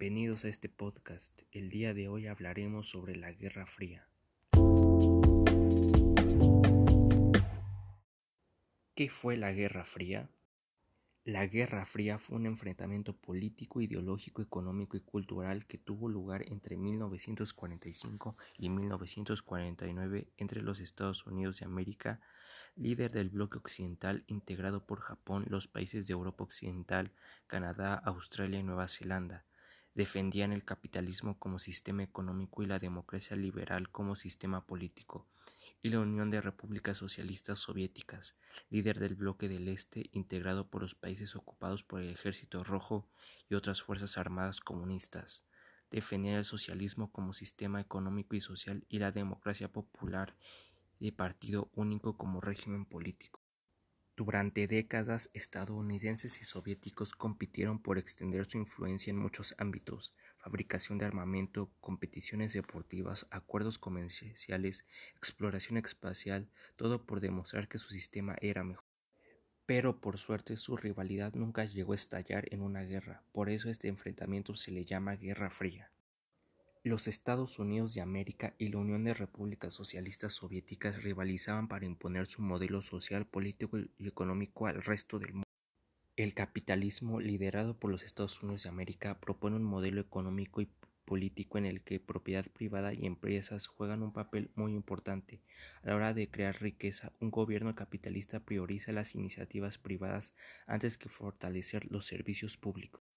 Bienvenidos a este podcast. El día de hoy hablaremos sobre la Guerra Fría. ¿Qué fue la Guerra Fría? La Guerra Fría fue un enfrentamiento político, ideológico, económico y cultural que tuvo lugar entre 1945 y 1949 entre los Estados Unidos de América, líder del bloque occidental integrado por Japón, los países de Europa Occidental, Canadá, Australia y Nueva Zelanda. Defendían el capitalismo como sistema económico y la democracia liberal como sistema político y la Unión de Repúblicas Socialistas Soviéticas, líder del bloque del Este integrado por los países ocupados por el Ejército Rojo y otras fuerzas armadas comunistas. Defendía el socialismo como sistema económico y social y la democracia popular de partido único como régimen político. Durante décadas estadounidenses y soviéticos compitieron por extender su influencia en muchos ámbitos, fabricación de armamento, competiciones deportivas, acuerdos comerciales, exploración espacial, todo por demostrar que su sistema era mejor. Pero por suerte su rivalidad nunca llegó a estallar en una guerra, por eso este enfrentamiento se le llama Guerra Fría. Los Estados Unidos de América y la Unión de Repúblicas Socialistas Soviéticas rivalizaban para imponer su modelo social, político y económico al resto del mundo. El capitalismo, liderado por los Estados Unidos de América, propone un modelo económico y político en el que propiedad privada y empresas juegan un papel muy importante. A la hora de crear riqueza, un gobierno capitalista prioriza las iniciativas privadas antes que fortalecer los servicios públicos.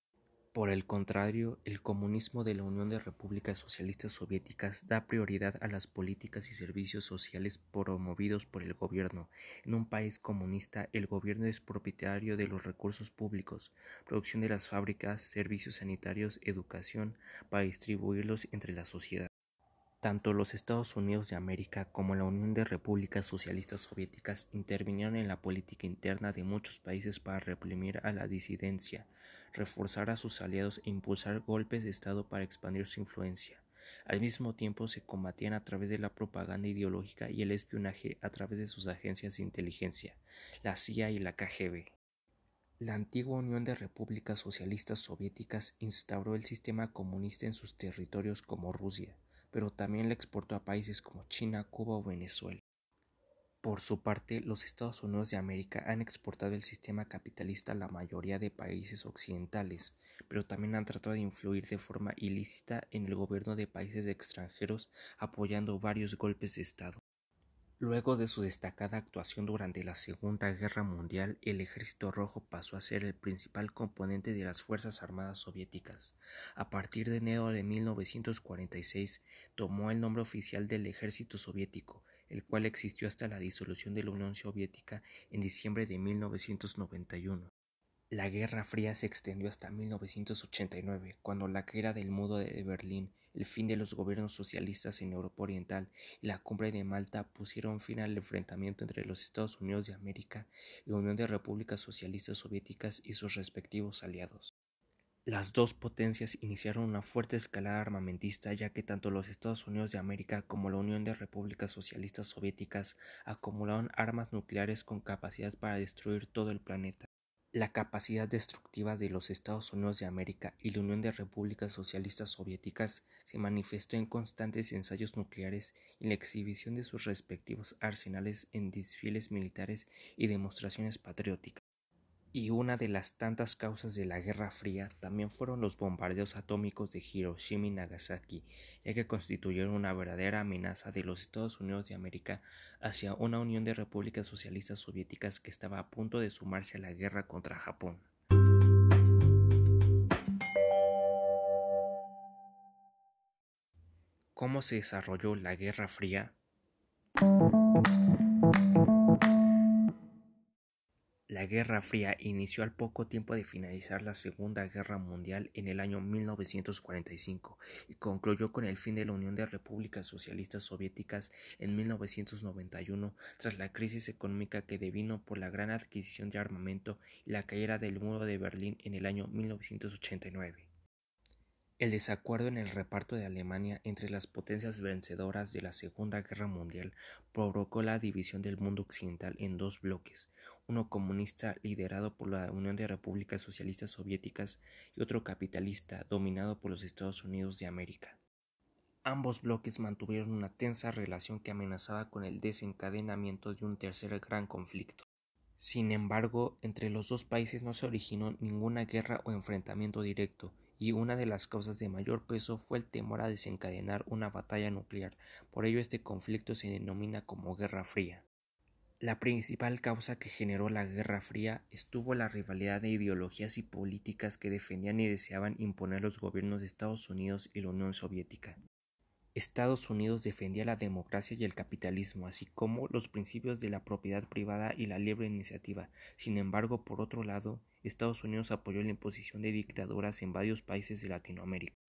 Por el contrario, el comunismo de la Unión de Repúblicas Socialistas Soviéticas da prioridad a las políticas y servicios sociales promovidos por el gobierno. En un país comunista, el gobierno es propietario de los recursos públicos, producción de las fábricas, servicios sanitarios, educación, para distribuirlos entre la sociedad. Tanto los Estados Unidos de América como la Unión de Repúblicas Socialistas Soviéticas intervinieron en la política interna de muchos países para reprimir a la disidencia, reforzar a sus aliados e impulsar golpes de Estado para expandir su influencia. Al mismo tiempo se combatían a través de la propaganda ideológica y el espionaje a través de sus agencias de inteligencia, la CIA y la KGB. La antigua Unión de Repúblicas Socialistas Soviéticas instauró el sistema comunista en sus territorios como Rusia, pero también la exportó a países como China, Cuba o Venezuela. Por su parte, los Estados Unidos de América han exportado el sistema capitalista a la mayoría de países occidentales, pero también han tratado de influir de forma ilícita en el gobierno de países extranjeros apoyando varios golpes de Estado. Luego de su destacada actuación durante la Segunda Guerra Mundial, el Ejército Rojo pasó a ser el principal componente de las Fuerzas Armadas soviéticas. A partir de enero de 1946 tomó el nombre oficial del Ejército Soviético, el cual existió hasta la disolución de la Unión Soviética en diciembre de 1991. La Guerra Fría se extendió hasta 1989, cuando la caída del Muro de Berlín el fin de los gobiernos socialistas en Europa Oriental y la cumbre de Malta pusieron fin al enfrentamiento entre los Estados Unidos de América y la Unión de Repúblicas Socialistas Soviéticas y sus respectivos aliados. Las dos potencias iniciaron una fuerte escalada armamentista ya que tanto los Estados Unidos de América como la Unión de Repúblicas Socialistas Soviéticas acumularon armas nucleares con capacidad para destruir todo el planeta. La capacidad destructiva de los Estados Unidos de América y la Unión de Repúblicas Socialistas Soviéticas se manifestó en constantes ensayos nucleares y la exhibición de sus respectivos arsenales en desfiles militares y demostraciones patrióticas. Y una de las tantas causas de la Guerra Fría también fueron los bombardeos atómicos de Hiroshima y Nagasaki, ya que constituyeron una verdadera amenaza de los Estados Unidos de América hacia una unión de repúblicas socialistas soviéticas que estaba a punto de sumarse a la guerra contra Japón. ¿Cómo se desarrolló la Guerra Fría? La Guerra Fría inició al poco tiempo de finalizar la Segunda Guerra Mundial en el año 1945 y concluyó con el fin de la Unión de Repúblicas Socialistas Soviéticas en 1991 tras la crisis económica que devino por la gran adquisición de armamento y la caída del muro de Berlín en el año 1989. El desacuerdo en el reparto de Alemania entre las potencias vencedoras de la Segunda Guerra Mundial provocó la división del mundo occidental en dos bloques, uno comunista liderado por la Unión de Repúblicas Socialistas Soviéticas y otro capitalista dominado por los Estados Unidos de América. Ambos bloques mantuvieron una tensa relación que amenazaba con el desencadenamiento de un tercer gran conflicto. Sin embargo, entre los dos países no se originó ninguna guerra o enfrentamiento directo, y una de las causas de mayor peso fue el temor a desencadenar una batalla nuclear, por ello este conflicto se denomina como Guerra Fría. La principal causa que generó la Guerra Fría estuvo la rivalidad de ideologías y políticas que defendían y deseaban imponer los gobiernos de Estados Unidos y la Unión Soviética. Estados Unidos defendía la democracia y el capitalismo, así como los principios de la propiedad privada y la libre iniciativa. Sin embargo, por otro lado, Estados Unidos apoyó la imposición de dictaduras en varios países de Latinoamérica.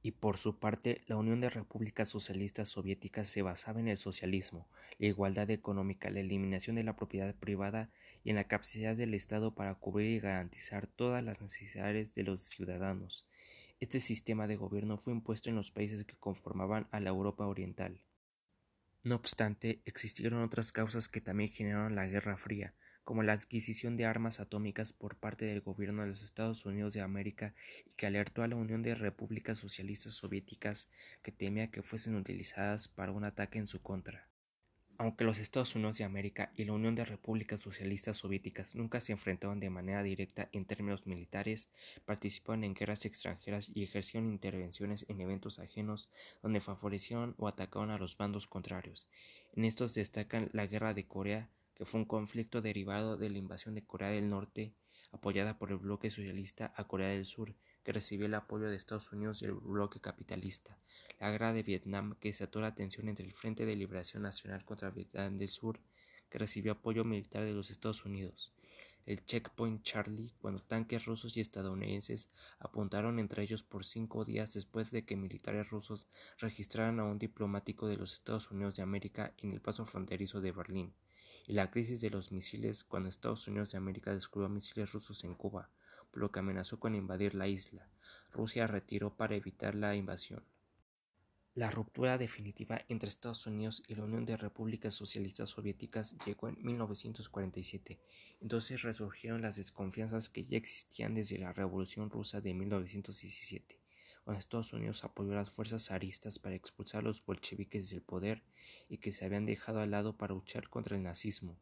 Y por su parte, la Unión de Repúblicas Socialistas Soviéticas se basaba en el socialismo, la igualdad económica, la eliminación de la propiedad privada y en la capacidad del Estado para cubrir y garantizar todas las necesidades de los ciudadanos. Este sistema de gobierno fue impuesto en los países que conformaban a la Europa Oriental. No obstante, existieron otras causas que también generaron la Guerra Fría, como la adquisición de armas atómicas por parte del gobierno de los Estados Unidos de América y que alertó a la Unión de Repúblicas Socialistas Soviéticas que temía que fuesen utilizadas para un ataque en su contra. Aunque los Estados Unidos de América y la Unión de Repúblicas Socialistas Soviéticas nunca se enfrentaron de manera directa en términos militares, participaron en guerras extranjeras y ejercieron intervenciones en eventos ajenos donde favorecieron o atacaron a los bandos contrarios. En estos destacan la Guerra de Corea, que fue un conflicto derivado de la invasión de Corea del Norte, apoyada por el bloque socialista a Corea del Sur, que recibió el apoyo de Estados Unidos y el bloque capitalista, la guerra de Vietnam que desató la tensión entre el Frente de Liberación Nacional contra Vietnam del Sur, que recibió apoyo militar de los Estados Unidos, el Checkpoint Charlie, cuando tanques rusos y estadounidenses apuntaron entre ellos por cinco días después de que militares rusos registraran a un diplomático de los Estados Unidos de América en el paso fronterizo de Berlín, y la crisis de los misiles cuando Estados Unidos de América descubrió misiles rusos en Cuba, por lo que amenazó con invadir la isla. Rusia retiró para evitar la invasión. La ruptura definitiva entre Estados Unidos y la Unión de Repúblicas Socialistas Soviéticas llegó en 1947. Entonces resurgieron las desconfianzas que ya existían desde la Revolución Rusa de 1917, Estados Unidos apoyó a las fuerzas zaristas para expulsar a los bolcheviques del poder y que se habían dejado al lado para luchar contra el nazismo.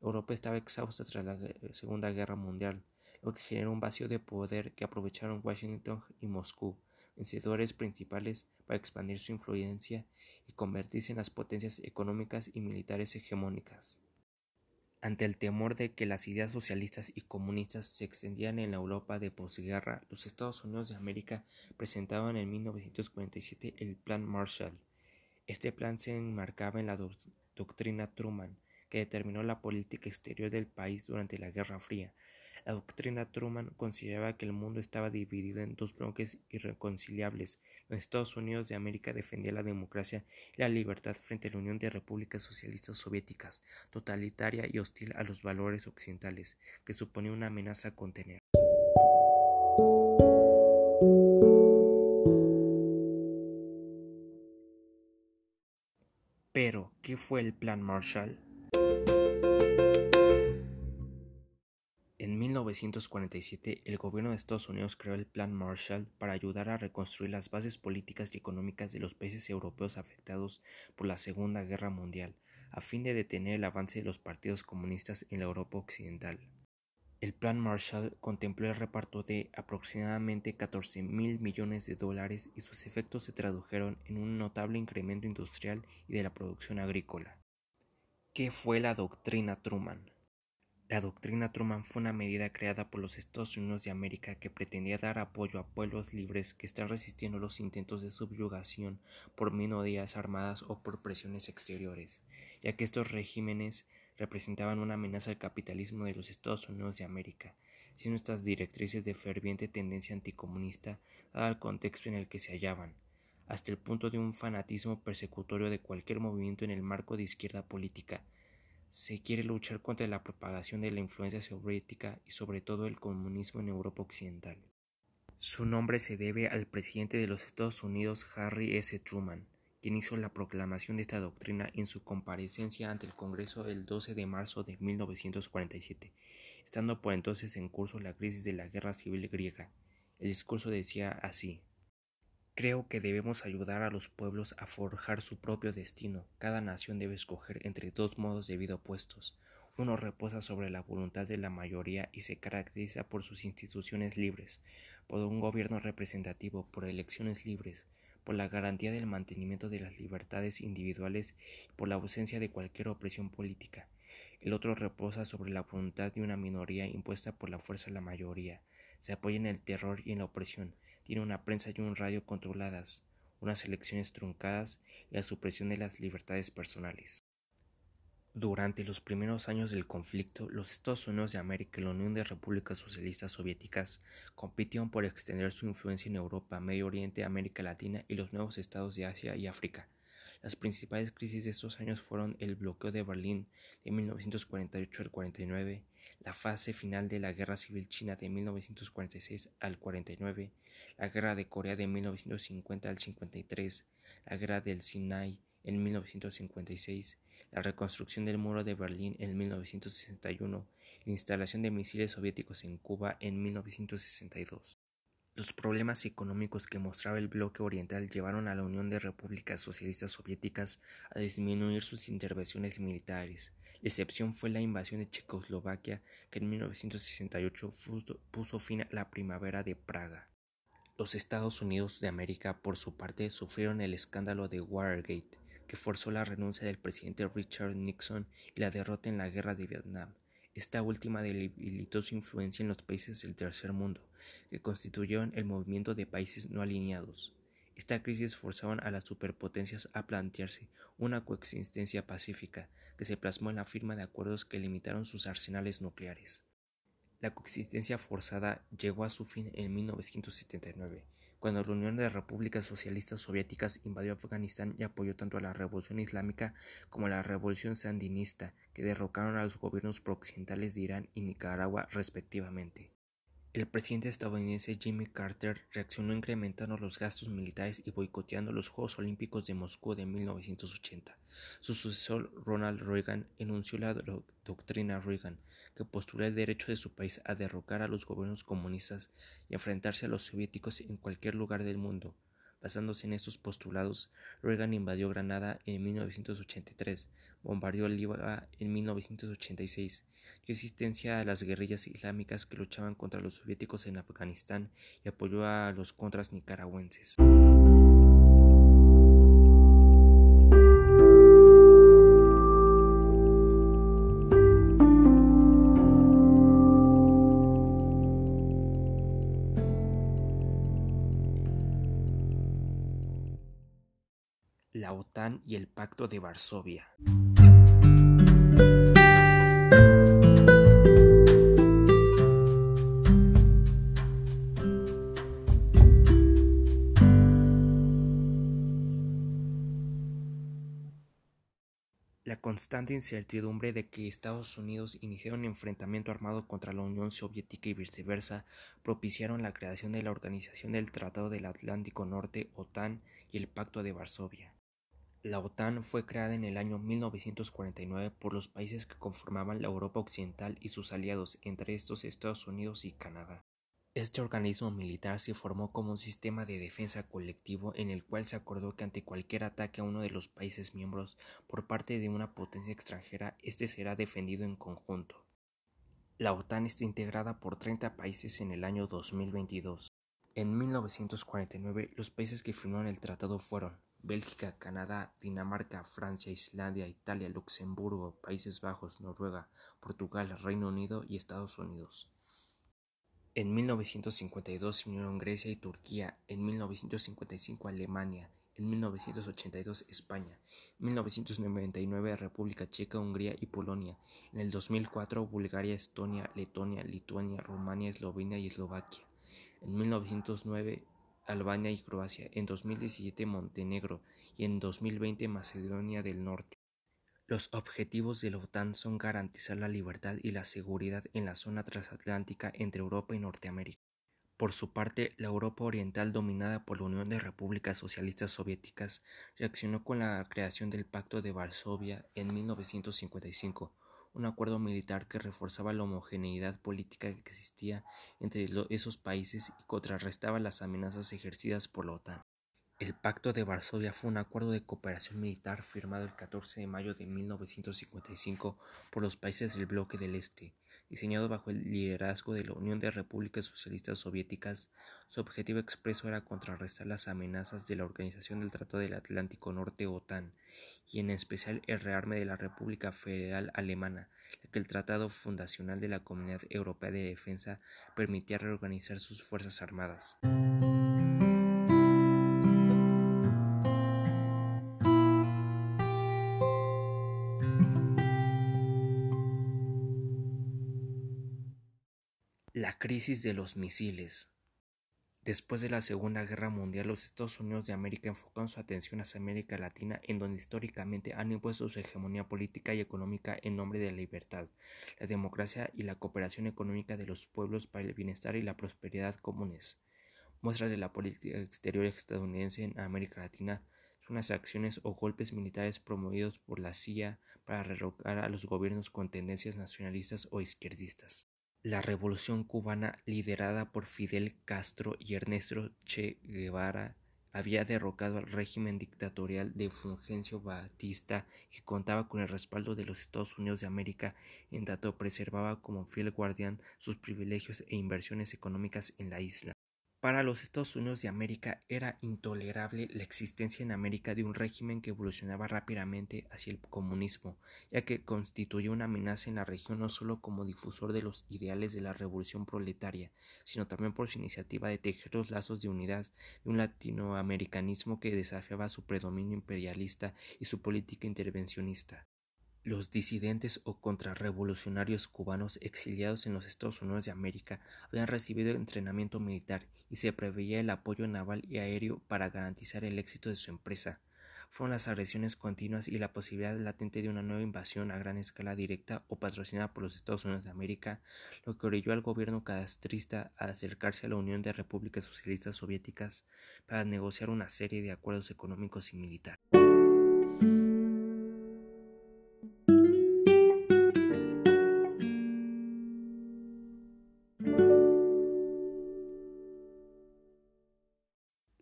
Europa estaba exhausta tras la Segunda Guerra Mundial, lo que generó un vacío de poder que aprovecharon Washington y Moscú, vencedores principales, para expandir su influencia y convertirse en las potencias económicas y militares hegemónicas. Ante el temor de que las ideas socialistas y comunistas se extendieran en la Europa de posguerra, los Estados Unidos de América presentaban en 1947 el Plan Marshall. Este plan se enmarcaba en la doctrina Truman, que determinó la política exterior del país durante la Guerra Fría, la doctrina Truman consideraba que el mundo estaba dividido en dos bloques irreconciliables, donde Estados Unidos de América defendía la democracia y la libertad frente a la Unión de Repúblicas Socialistas Soviéticas, totalitaria y hostil a los valores occidentales, que suponía una amenaza a contener. Pero, ¿qué fue el Plan Marshall? 1947, el gobierno de Estados Unidos creó el Plan Marshall para ayudar a reconstruir las bases políticas y económicas de los países europeos afectados por la Segunda Guerra Mundial, a fin de detener el avance de los partidos comunistas en la Europa occidental. El Plan Marshall contempló el reparto de aproximadamente 14 mil millones de dólares y sus efectos se tradujeron en un notable incremento industrial y de la producción agrícola. ¿Qué fue la doctrina Truman? La doctrina Truman fue una medida creada por los Estados Unidos de América que pretendía dar apoyo a pueblos libres que están resistiendo los intentos de subyugación por minorías armadas o por presiones exteriores, ya que estos regímenes representaban una amenaza al capitalismo de los Estados Unidos de América, siendo estas directrices de ferviente tendencia anticomunista dado el contexto en el que se hallaban, hasta el punto de un fanatismo persecutorio de cualquier movimiento en el marco de izquierda política, se quiere luchar contra la propagación de la influencia soviética y sobre todo el comunismo en Europa occidental. Su nombre se debe al presidente de los Estados Unidos Harry S. Truman, quien hizo la proclamación de esta doctrina en su comparecencia ante el Congreso el 12 de marzo de 1947, estando por entonces en curso la crisis de la guerra civil griega. El discurso decía así Creo que debemos ayudar a los pueblos a forjar su propio destino. Cada nación debe escoger entre dos modos de vida opuestos. Uno reposa sobre la voluntad de la mayoría y se caracteriza por sus instituciones libres, por un gobierno representativo, por elecciones libres, por la garantía del mantenimiento de las libertades individuales y por la ausencia de cualquier opresión política. El otro reposa sobre la voluntad de una minoría impuesta por la fuerza de la mayoría. Se apoya en el terror y en la opresión. Tiene una prensa y un radio controladas, unas elecciones truncadas y la supresión de las libertades personales. Durante los primeros años del conflicto, los Estados Unidos de América y la Unión de Repúblicas Socialistas Soviéticas compitieron por extender su influencia en Europa, Medio Oriente, América Latina y los nuevos estados de Asia y África. Las principales crisis de estos años fueron el bloqueo de Berlín de 1948 al 49, la fase final de la Guerra Civil China de 1946 al 49, la Guerra de Corea de 1950 al 53, la Guerra del Sinai en 1956, la reconstrucción del muro de Berlín en 1961, la instalación de misiles soviéticos en Cuba en 1962. Los problemas económicos que mostraba el bloque oriental llevaron a la Unión de Repúblicas Socialistas Soviéticas a disminuir sus intervenciones militares. La excepción fue la invasión de Checoslovaquia, que en 1968 puso fin a la primavera de Praga. Los Estados Unidos de América, por su parte, sufrieron el escándalo de Watergate, que forzó la renuncia del presidente Richard Nixon y la derrota en la guerra de Vietnam. Esta última debilitó su influencia en los países del tercer mundo, que constituyeron el movimiento de países no alineados. Esta crisis forzaron a las superpotencias a plantearse una coexistencia pacífica, que se plasmó en la firma de acuerdos que limitaron sus arsenales nucleares. La coexistencia forzada llegó a su fin en 1979, cuando la Unión de Repúblicas Socialistas Soviéticas invadió Afganistán y apoyó tanto a la Revolución Islámica como a la Revolución Sandinista, que derrocaron a los gobiernos prooccidentales de Irán y Nicaragua respectivamente. El presidente estadounidense Jimmy Carter reaccionó incrementando los gastos militares y boicoteando los Juegos Olímpicos de Moscú de 1980. Su sucesor Ronald Reagan enunció la doctrina Reagan, que postula el derecho de su país a derrocar a los gobiernos comunistas y enfrentarse a los soviéticos en cualquier lugar del mundo. Basándose en estos postulados, Reagan invadió Granada en 1983, bombardeó Líbano en 1986, dio existencia a las guerrillas islámicas que luchaban contra los soviéticos en Afganistán y apoyó a los contras nicaragüenses. Y el Pacto de Varsovia. La constante incertidumbre de que Estados Unidos iniciara un enfrentamiento armado contra la Unión Soviética y viceversa propiciaron la creación de la Organización del Tratado del Atlántico Norte, OTAN, y el Pacto de Varsovia. La OTAN fue creada en el año 1949 por los países que conformaban la Europa Occidental y sus aliados, entre estos Estados Unidos y Canadá. Este organismo militar se formó como un sistema de defensa colectivo en el cual se acordó que ante cualquier ataque a uno de los países miembros por parte de una potencia extranjera, este será defendido en conjunto. La OTAN está integrada por 30 países en el año 2022. En 1949, los países que firmaron el tratado fueron Bélgica, Canadá, Dinamarca, Francia, Islandia, Italia, Luxemburgo, Países Bajos, Noruega, Portugal, Reino Unido y Estados Unidos. En 1952 se unieron Grecia y Turquía, en 1955 Alemania, en 1982 España, en 1999 República Checa, Hungría y Polonia, en el 2004 Bulgaria, Estonia, Letonia, Lituania, Rumania, Eslovenia y Eslovaquia, en 1909 Albania y Croacia, en 2017 Montenegro y en 2020 Macedonia del Norte. Los objetivos de la OTAN son garantizar la libertad y la seguridad en la zona transatlántica entre Europa y Norteamérica, Por su parte, la Europa Oriental, dominada por la Unión de Repúblicas Socialistas Soviéticas, reaccionó con la creación del Pacto de Varsovia en 1955, un acuerdo militar que reforzaba la homogeneidad política que existía entre esos países y contrarrestaba las amenazas ejercidas por la OTAN. El Pacto de Varsovia fue un acuerdo de cooperación militar firmado el 14 de mayo de 1955 por los países del bloque del Este, diseñado bajo el liderazgo de la Unión de Repúblicas Socialistas Soviéticas, su objetivo expreso era contrarrestar las amenazas de la Organización del Tratado del Atlántico Norte OTAN y en especial el rearme de la República Federal Alemana, que el Tratado Fundacional de la Comunidad Europea de Defensa permitía reorganizar sus fuerzas armadas. La crisis de los misiles. Después de la Segunda Guerra Mundial, los Estados Unidos de América enfocaron su atención hacia América Latina, en donde históricamente han impuesto su hegemonía política y económica en nombre de la libertad, la democracia y la cooperación económica de los pueblos para el bienestar y la prosperidad comunes. Muestras de la política exterior estadounidense en América Latina son las acciones o golpes militares promovidos por la CIA para derrocar a los gobiernos con tendencias nacionalistas o izquierdistas. La revolución cubana, liderada por Fidel Castro y Ernesto Che Guevara, había derrocado al régimen dictatorial de Fulgencio Batista que contaba con el respaldo de los Estados Unidos de América, en tanto preservaba como fiel guardián sus privilegios e inversiones económicas en la isla. Para los Estados Unidos de América era intolerable la existencia en América de un régimen que evolucionaba rápidamente hacia el comunismo, ya que constituyó una amenaza en la región no solo como difusor de los ideales de la revolución proletaria, sino también por su iniciativa de tejer los lazos de unidad de un latinoamericanismo que desafiaba su predominio imperialista y su política intervencionista. Los disidentes o contrarrevolucionarios cubanos exiliados en los Estados Unidos de América habían recibido entrenamiento militar y se preveía el apoyo naval y aéreo para garantizar el éxito de su empresa. Fueron las agresiones continuas y la posibilidad latente de una nueva invasión a gran escala directa o patrocinada por los Estados Unidos de América, lo que orilló al gobierno castrista a acercarse a la Unión de Repúblicas Socialistas Soviéticas para negociar una serie de acuerdos económicos y militares.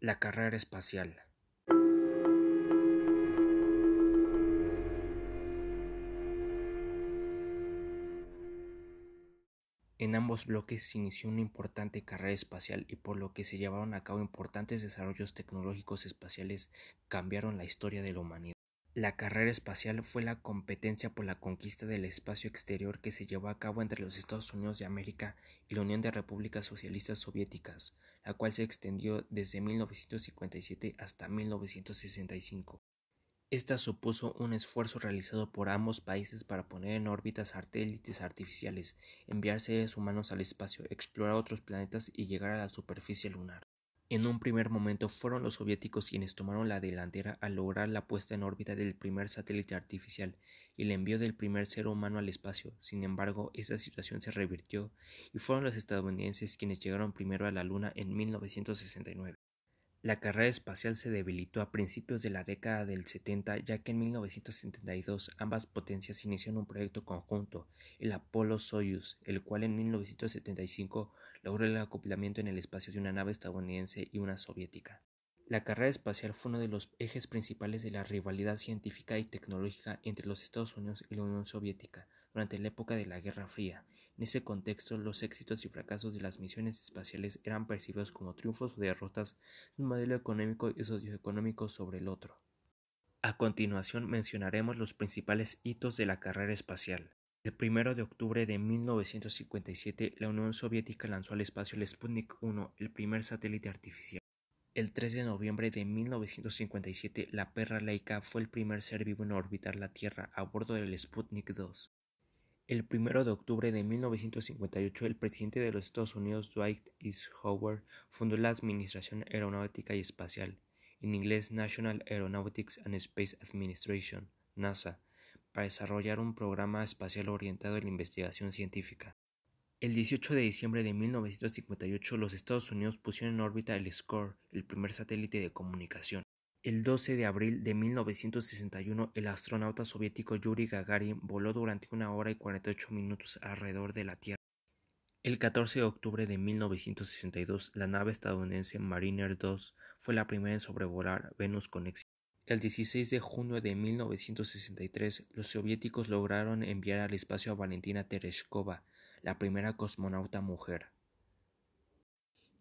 La carrera espacial. En ambos bloques se inició una importante carrera espacial y por lo que se llevaron a cabo importantes desarrollos tecnológicos espaciales cambiaron la historia de la humanidad. La carrera espacial fue la competencia por la conquista del espacio exterior que se llevó a cabo entre los Estados Unidos de América y la Unión de Repúblicas Socialistas Soviéticas, la cual se extendió desde 1957 hasta 1965. Esta supuso un esfuerzo realizado por ambos países para poner en órbita satélites artificiales, enviar seres humanos al espacio, explorar otros planetas y llegar a la superficie lunar. En un primer momento fueron los soviéticos quienes tomaron la delantera al lograr la puesta en órbita del primer satélite artificial y el envío del primer ser humano al espacio. Sin embargo, esta situación se revirtió y fueron los estadounidenses quienes llegaron primero a la Luna en 1969. La carrera espacial se debilitó a principios de la década del 70 ya que en 1972 ambas potencias iniciaron un proyecto conjunto, el Apollo-Soyuz, el cual en 1975 logró el acoplamiento en el espacio de una nave estadounidense y una soviética. La carrera espacial fue uno de los ejes principales de la rivalidad científica y tecnológica entre los Estados Unidos y la Unión Soviética durante la época de la Guerra Fría, en ese contexto, los éxitos y fracasos de las misiones espaciales eran percibidos como triunfos o derrotas de un modelo económico y socioeconómico sobre el otro. A continuación mencionaremos los principales hitos de la carrera espacial. El 1 de octubre de 1957, la Unión Soviética lanzó al espacio el Sputnik 1, el primer satélite artificial. El 3 de noviembre de 1957, la perra Laika fue el primer ser vivo en orbitar la Tierra a bordo del Sputnik 2. El primero de octubre de 1958, el presidente de los Estados Unidos, Dwight Eisenhower, fundó la Administración Aeronáutica y Espacial, en inglés National Aeronautics and Space Administration, NASA, para desarrollar un programa espacial orientado a la investigación científica. El 18 de diciembre de 1958 los Estados Unidos pusieron en órbita el SCORE, el primer satélite de comunicación. El 12 de abril de 1961 el astronauta soviético Yuri Gagarin voló durante una hora y 48 minutos alrededor de la Tierra. El 14 de octubre de 1962 la nave estadounidense Mariner 2 fue la primera en sobrevolar Venus con éxito. El 16 de junio de 1963 los soviéticos lograron enviar al espacio a Valentina Tereshkova, la primera cosmonauta mujer.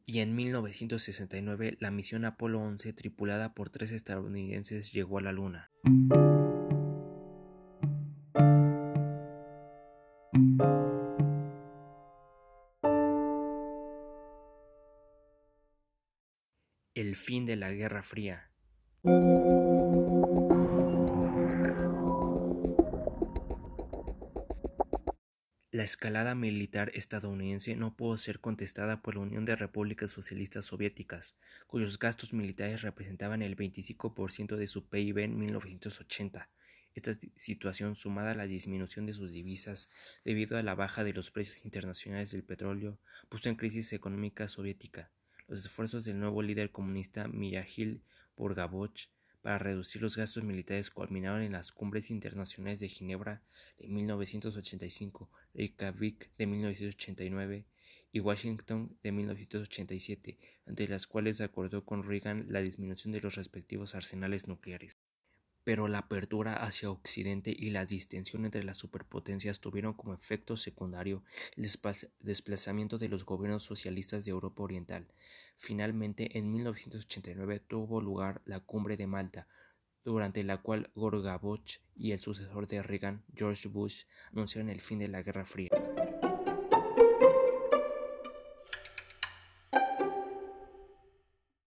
Y en 1969 la misión Apolo 11 tripulada por tres estadounidenses llegó a la Luna. El fin de la Guerra Fría. La escalada militar estadounidense no pudo ser contestada por la Unión de Repúblicas Socialistas Soviéticas, cuyos gastos militares representaban el 25% de su PIB en 1980. Esta situación, sumada a la disminución de sus divisas debido a la baja de los precios internacionales del petróleo, puso en crisis económica soviética. Los esfuerzos del nuevo líder comunista Mijail Burgabov para reducir los gastos militares culminaron en las cumbres internacionales de Ginebra de 1985, Reykjavik de 1989 y Washington de 1987, ante las cuales acordó con Reagan la disminución de los respectivos arsenales nucleares pero la apertura hacia Occidente y la distensión entre las superpotencias tuvieron como efecto secundario el desplazamiento de los gobiernos socialistas de Europa Oriental. Finalmente, en 1989 tuvo lugar la Cumbre de Malta, durante la cual Gorbachev y el sucesor de Reagan, George Bush, anunciaron el fin de la Guerra Fría.